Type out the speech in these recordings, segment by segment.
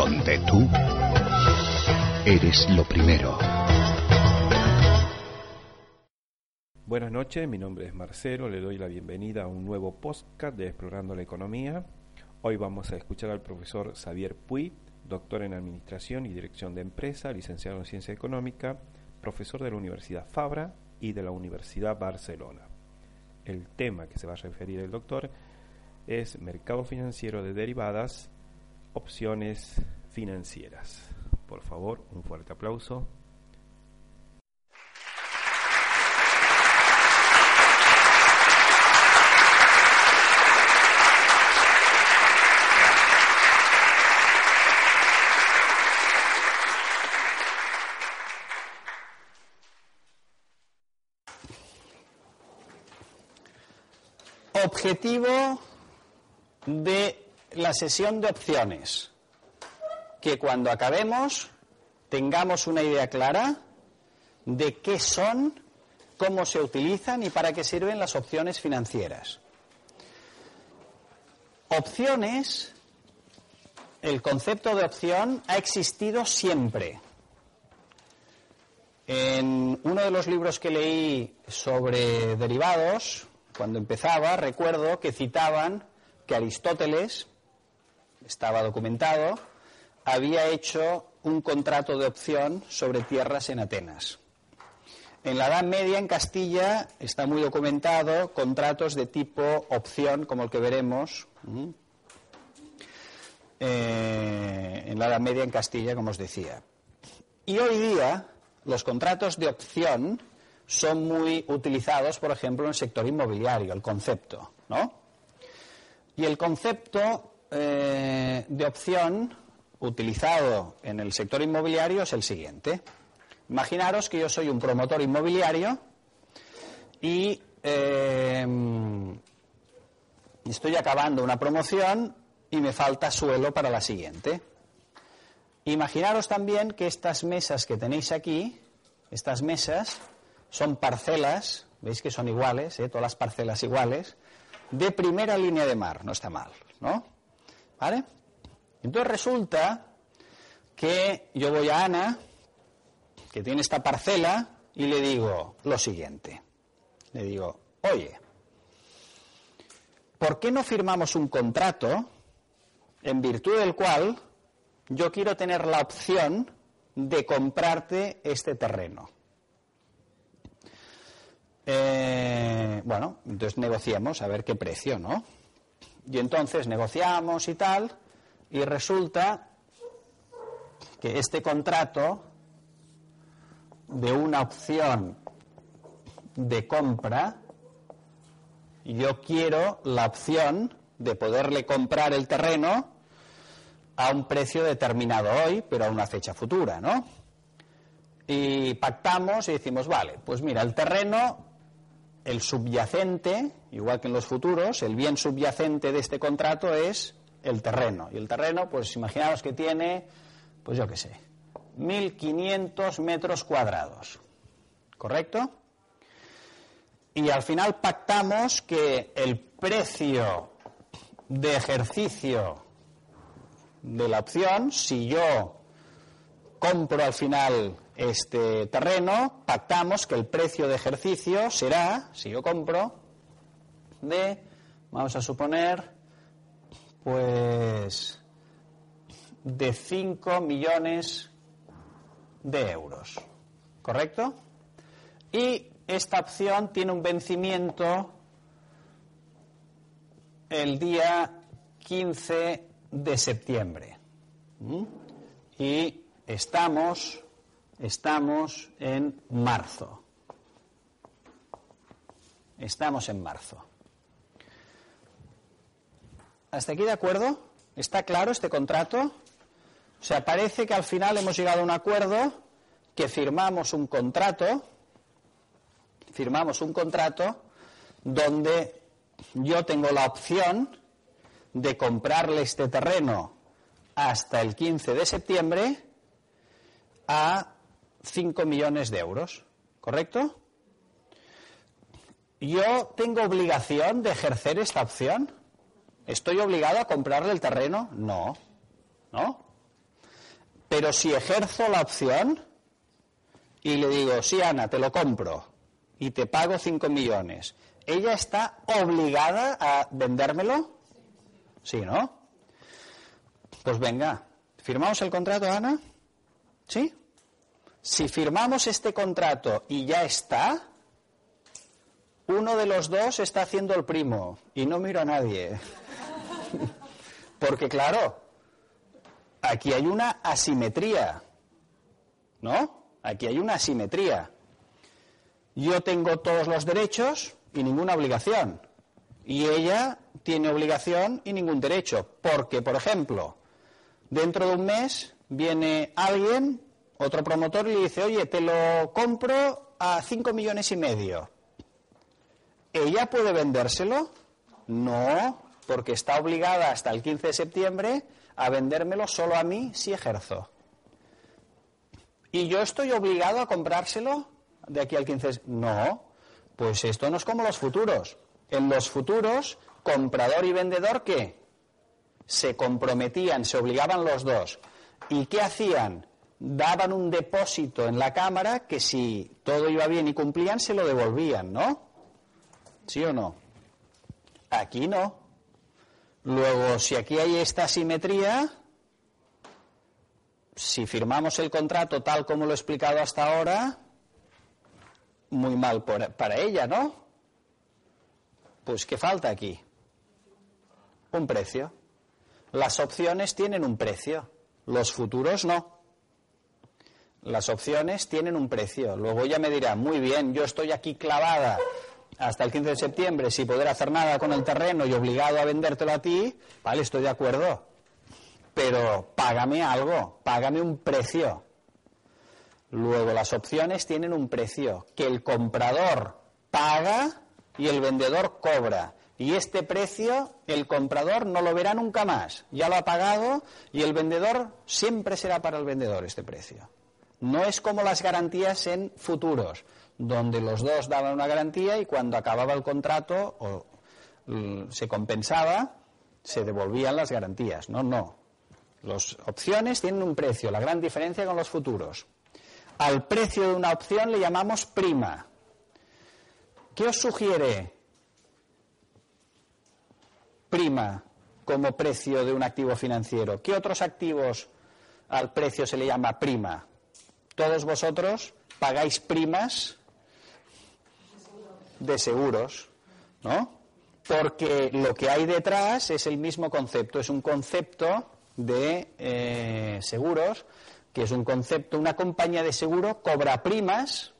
Donde tú eres lo primero. Buenas noches, mi nombre es Marcelo, le doy la bienvenida a un nuevo podcast de Explorando la Economía. Hoy vamos a escuchar al profesor Xavier Puy, doctor en Administración y Dirección de Empresa, licenciado en Ciencia Económica, profesor de la Universidad Fabra y de la Universidad Barcelona. El tema que se va a referir el doctor es Mercado Financiero de Derivadas, opciones financieras. Por favor, un fuerte aplauso. Objetivo de la sesión de opciones. Que cuando acabemos tengamos una idea clara de qué son, cómo se utilizan y para qué sirven las opciones financieras. Opciones, el concepto de opción ha existido siempre. En uno de los libros que leí sobre derivados, cuando empezaba, recuerdo que citaban que Aristóteles, estaba documentado, había hecho un contrato de opción sobre tierras en Atenas. En la Edad Media, en Castilla, está muy documentado contratos de tipo opción, como el que veremos. Eh, en la Edad Media, en Castilla, como os decía. Y hoy día, los contratos de opción son muy utilizados, por ejemplo, en el sector inmobiliario, el concepto, ¿no? Y el concepto eh, de opción utilizado en el sector inmobiliario es el siguiente. Imaginaros que yo soy un promotor inmobiliario y eh, estoy acabando una promoción y me falta suelo para la siguiente. Imaginaros también que estas mesas que tenéis aquí, estas mesas, son parcelas, veis que son iguales, ¿eh? todas las parcelas iguales, de primera línea de mar, no está mal, ¿no? ¿Vale? Entonces resulta que yo voy a Ana, que tiene esta parcela, y le digo lo siguiente. Le digo, oye, ¿por qué no firmamos un contrato en virtud del cual yo quiero tener la opción de comprarte este terreno? Eh, bueno, entonces negociamos a ver qué precio, ¿no? Y entonces negociamos y tal, y resulta que este contrato de una opción de compra, yo quiero la opción de poderle comprar el terreno a un precio determinado hoy, pero a una fecha futura, ¿no? Y pactamos y decimos, vale, pues mira, el terreno el subyacente, igual que en los futuros, el bien subyacente de este contrato es el terreno. Y el terreno, pues imaginaos que tiene, pues yo qué sé, 1.500 metros cuadrados. ¿Correcto? Y al final pactamos que el precio de ejercicio de la opción, si yo compro al final este terreno, pactamos que el precio de ejercicio será, si yo compro, de, vamos a suponer, pues de 5 millones de euros. ¿Correcto? Y esta opción tiene un vencimiento el día 15 de septiembre. Y estamos Estamos en marzo. Estamos en marzo. ¿Hasta aquí de acuerdo? ¿Está claro este contrato? O sea, parece que al final hemos llegado a un acuerdo, que firmamos un contrato, firmamos un contrato donde yo tengo la opción de comprarle este terreno hasta el 15 de septiembre a 5 millones de euros, ¿correcto? ¿Yo tengo obligación de ejercer esta opción? ¿Estoy obligado a comprarle el terreno? No, ¿no? Pero si ejerzo la opción y le digo, sí, Ana, te lo compro y te pago 5 millones, ¿ella está obligada a vendérmelo? Sí, ¿no? Pues venga, ¿firmamos el contrato, Ana? ¿Sí? Si firmamos este contrato y ya está, uno de los dos está haciendo el primo y no miro a nadie. Porque claro, aquí hay una asimetría, ¿no? Aquí hay una asimetría. Yo tengo todos los derechos y ninguna obligación. Y ella tiene obligación y ningún derecho. Porque, por ejemplo, dentro de un mes viene alguien, otro promotor, le dice, oye, te lo compro a cinco millones y medio. ¿Ella puede vendérselo? No, porque está obligada hasta el 15 de septiembre a vendérmelo solo a mí si ejerzo. ¿Y yo estoy obligado a comprárselo de aquí al 15 de septiembre? No, pues esto no es como los futuros. En los futuros, comprador y vendedor, ¿qué? Se comprometían, se obligaban los dos. ¿Y qué hacían? Daban un depósito en la cámara que si todo iba bien y cumplían, se lo devolvían, ¿no? ¿Sí o no? Aquí no. Luego, si aquí hay esta simetría, si firmamos el contrato tal como lo he explicado hasta ahora, muy mal para ella, ¿no? Pues ¿qué falta aquí? Un precio. Las opciones tienen un precio, los futuros no. Las opciones tienen un precio. Luego ella me dirá, muy bien, yo estoy aquí clavada hasta el 15 de septiembre sin poder hacer nada con el terreno y obligado a vendértelo a ti, vale, estoy de acuerdo. Pero págame algo, págame un precio. Luego las opciones tienen un precio que el comprador paga y el vendedor cobra. Y este precio el comprador no lo verá nunca más. Ya lo ha pagado y el vendedor siempre será para el vendedor este precio. No es como las garantías en futuros donde los dos daban una garantía y cuando acababa el contrato o mm, se compensaba, se devolvían las garantías. No, no. Las opciones tienen un precio, la gran diferencia con los futuros. Al precio de una opción le llamamos prima. ¿Qué os sugiere prima como precio de un activo financiero? ¿Qué otros activos al precio se le llama prima? Todos vosotros pagáis primas de seguros, ¿no? Porque lo que hay detrás es el mismo concepto, es un concepto de eh, seguros, que es un concepto, una compañía de seguro cobra primas.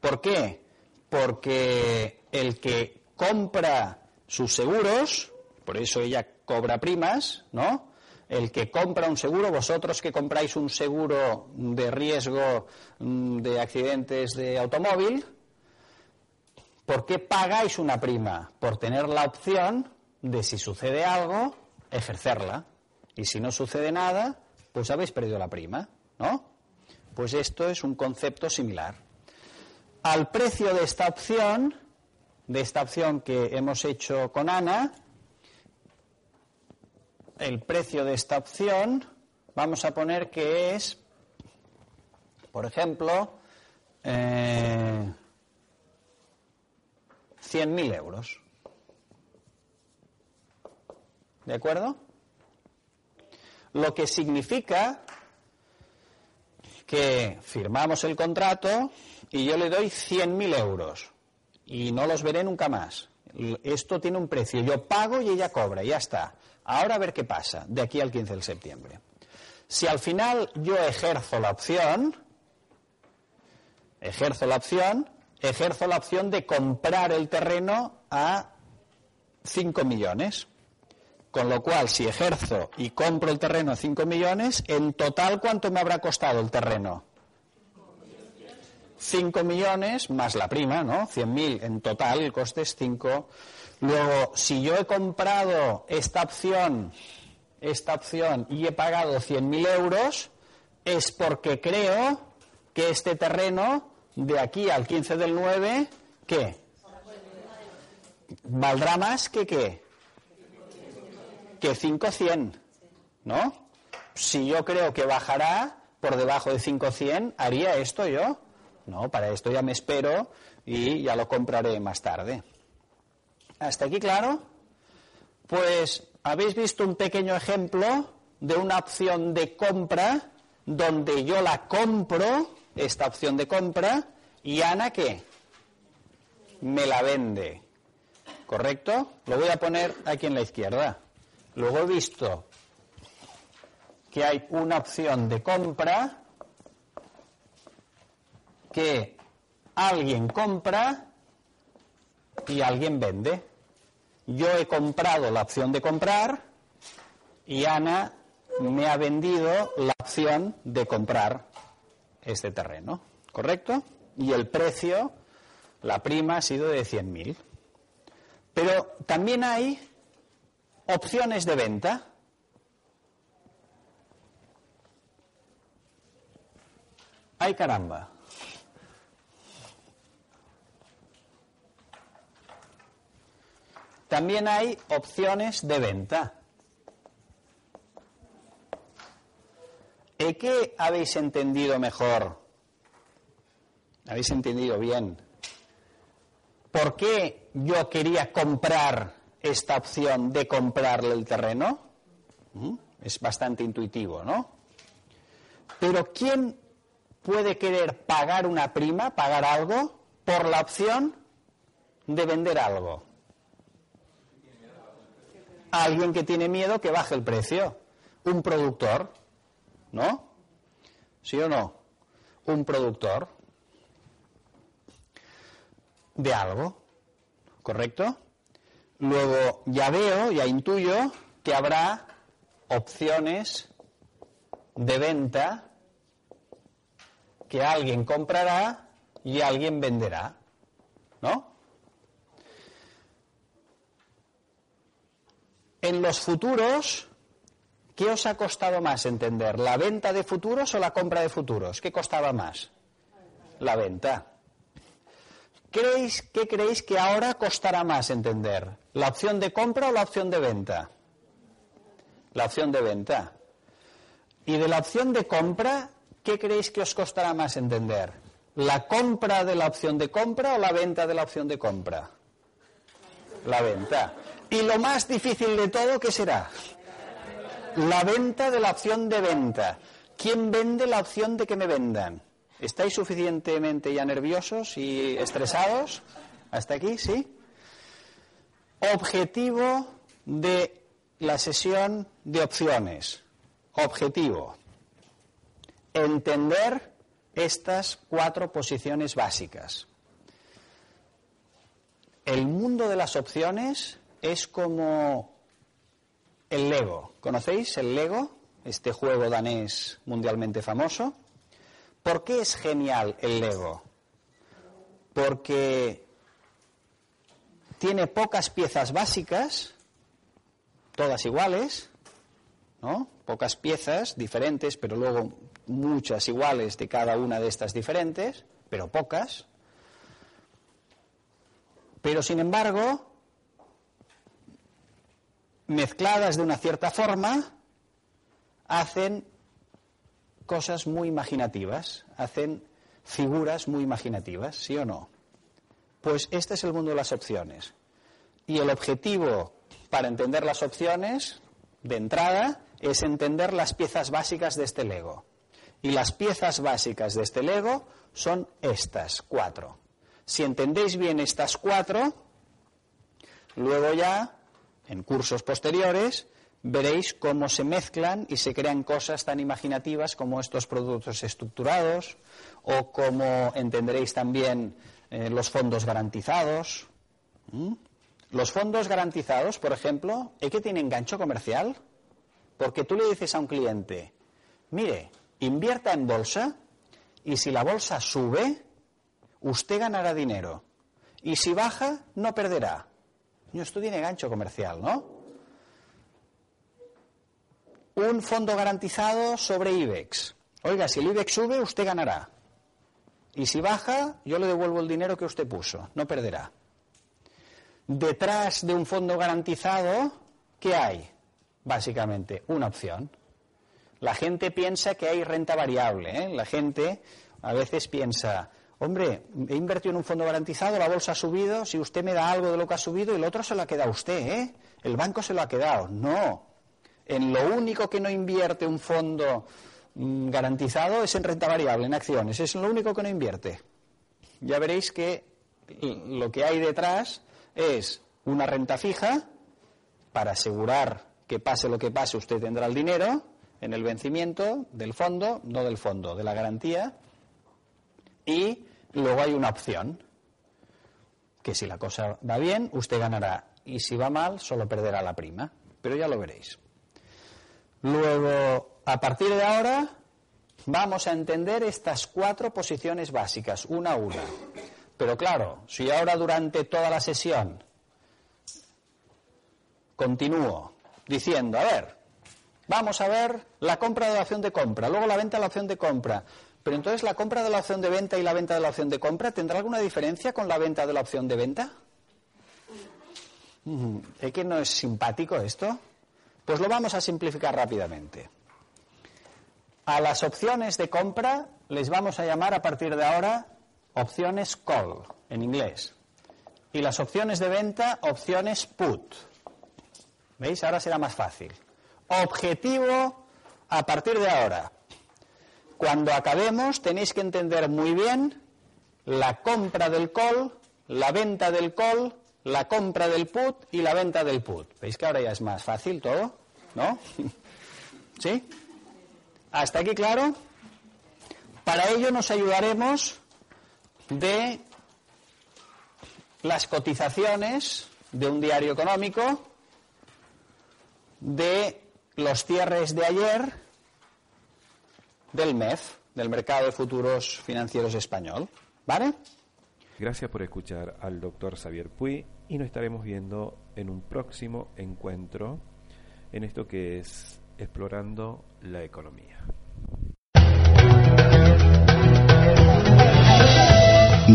¿Por qué? Porque el que compra sus seguros, por eso ella cobra primas, ¿no? El que compra un seguro, vosotros que compráis un seguro de riesgo mm, de accidentes de automóvil, ¿Por qué pagáis una prima? Por tener la opción de si sucede algo, ejercerla. Y si no sucede nada, pues habéis perdido la prima, ¿no? Pues esto es un concepto similar. Al precio de esta opción, de esta opción que hemos hecho con Ana, el precio de esta opción, vamos a poner que es, por ejemplo, eh, 100.000 euros. ¿De acuerdo? Lo que significa que firmamos el contrato y yo le doy 100.000 euros y no los veré nunca más. Esto tiene un precio. Yo pago y ella cobra, ya está. Ahora a ver qué pasa de aquí al 15 de septiembre. Si al final yo ejerzo la opción, ejerzo la opción, ejerzo la opción de comprar el terreno a 5 millones. Con lo cual, si ejerzo y compro el terreno a 5 millones, en total, ¿cuánto me habrá costado el terreno? 5 millones más la prima, ¿no? 100.000 en total, el coste es 5. Luego, si yo he comprado esta opción, esta opción y he pagado 100.000 euros, es porque creo que este terreno, de aquí al 15 del 9, ¿qué? Valdrá más que qué? que 500, ¿no? Si yo creo que bajará por debajo de 500, ¿haría esto yo? No, para esto ya me espero y ya lo compraré más tarde. ¿Hasta aquí claro? Pues habéis visto un pequeño ejemplo de una opción de compra donde yo la compro, esta opción de compra, y Ana qué? Me la vende. ¿Correcto? Lo voy a poner aquí en la izquierda. Luego he visto que hay una opción de compra que alguien compra y alguien vende. Yo he comprado la opción de comprar y Ana me ha vendido la opción de comprar este terreno. ¿Correcto? Y el precio, la prima ha sido de 100.000. Pero también hay opciones de venta. ¡Ay caramba! También hay opciones de venta. ¿Y qué habéis entendido mejor? ¿Habéis entendido bien? ¿Por qué yo quería comprar esta opción de comprarle el terreno. ¿Mm? Es bastante intuitivo, ¿no? Pero ¿quién puede querer pagar una prima, pagar algo, por la opción de vender algo? Alguien que tiene miedo que baje el precio. Un productor, ¿no? ¿Sí o no? Un productor de algo, ¿correcto? Luego ya veo, ya intuyo que habrá opciones de venta que alguien comprará y alguien venderá. ¿No? En los futuros, ¿qué os ha costado más entender? ¿La venta de futuros o la compra de futuros? ¿Qué costaba más? La venta. ¿Creéis, ¿Qué creéis que ahora costará más entender? ¿La opción de compra o la opción de venta? La opción de venta. Y de la opción de compra, ¿qué creéis que os costará más entender? ¿La compra de la opción de compra o la venta de la opción de compra? La venta. Y lo más difícil de todo, ¿qué será? La venta de la opción de venta. ¿Quién vende la opción de que me vendan? ¿Estáis suficientemente ya nerviosos y estresados? ¿Hasta aquí? ¿Sí? Objetivo de la sesión de opciones. Objetivo. Entender estas cuatro posiciones básicas. El mundo de las opciones es como el Lego. ¿Conocéis el Lego? Este juego danés mundialmente famoso. ¿Por qué es genial el Lego? Porque tiene pocas piezas básicas, todas iguales, ¿no? Pocas piezas diferentes, pero luego muchas iguales de cada una de estas diferentes, pero pocas. Pero sin embargo, mezcladas de una cierta forma, hacen cosas muy imaginativas, hacen figuras muy imaginativas, ¿sí o no? Pues este es el mundo de las opciones. Y el objetivo para entender las opciones, de entrada, es entender las piezas básicas de este Lego. Y las piezas básicas de este Lego son estas cuatro. Si entendéis bien estas cuatro, luego ya, en cursos posteriores, veréis cómo se mezclan y se crean cosas tan imaginativas como estos productos estructurados o como entenderéis también eh, los fondos garantizados. Los fondos garantizados, por ejemplo, ¿es que tienen gancho comercial? Porque tú le dices a un cliente, mire, invierta en bolsa y si la bolsa sube, usted ganará dinero. Y si baja, no perderá. Esto tiene gancho comercial, ¿no? un fondo garantizado sobre IBEX. Oiga, si el IBEX sube, usted ganará. Y si baja, yo le devuelvo el dinero que usted puso, no perderá. Detrás de un fondo garantizado, ¿qué hay? Básicamente, una opción. La gente piensa que hay renta variable. ¿eh? La gente a veces piensa, hombre, he invertido en un fondo garantizado, la bolsa ha subido, si usted me da algo de lo que ha subido, el otro se lo ha quedado usted, ¿eh? El banco se lo ha quedado. No, en lo único que no invierte un fondo mm, garantizado es en renta variable, en acciones. Es lo único que no invierte. Ya veréis que lo que hay detrás es una renta fija para asegurar que pase lo que pase, usted tendrá el dinero en el vencimiento del fondo, no del fondo, de la garantía. Y luego hay una opción, que si la cosa va bien, usted ganará. Y si va mal, solo perderá la prima. Pero ya lo veréis. Luego, a partir de ahora, vamos a entender estas cuatro posiciones básicas, una a una. Pero claro, si ahora durante toda la sesión continúo diciendo, a ver, vamos a ver la compra de la opción de compra, luego la venta de la opción de compra, pero entonces la compra de la opción de venta y la venta de la opción de compra, ¿tendrá alguna diferencia con la venta de la opción de venta? Mm, ¿Es que no es simpático esto? Pues lo vamos a simplificar rápidamente. A las opciones de compra les vamos a llamar a partir de ahora opciones call en inglés. Y las opciones de venta, opciones put. ¿Veis? Ahora será más fácil. Objetivo a partir de ahora. Cuando acabemos tenéis que entender muy bien la compra del call, la venta del call, la compra del put y la venta del put. ¿Veis que ahora ya es más fácil todo? ¿No? ¿Sí? ¿Hasta aquí claro? Para ello nos ayudaremos de las cotizaciones de un diario económico, de los cierres de ayer del MEF, del Mercado de Futuros Financieros Español. ¿Vale? Gracias por escuchar al doctor Xavier Puy y nos estaremos viendo en un próximo encuentro en esto que es explorando la economía.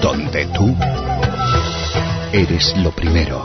Donde tú eres lo primero.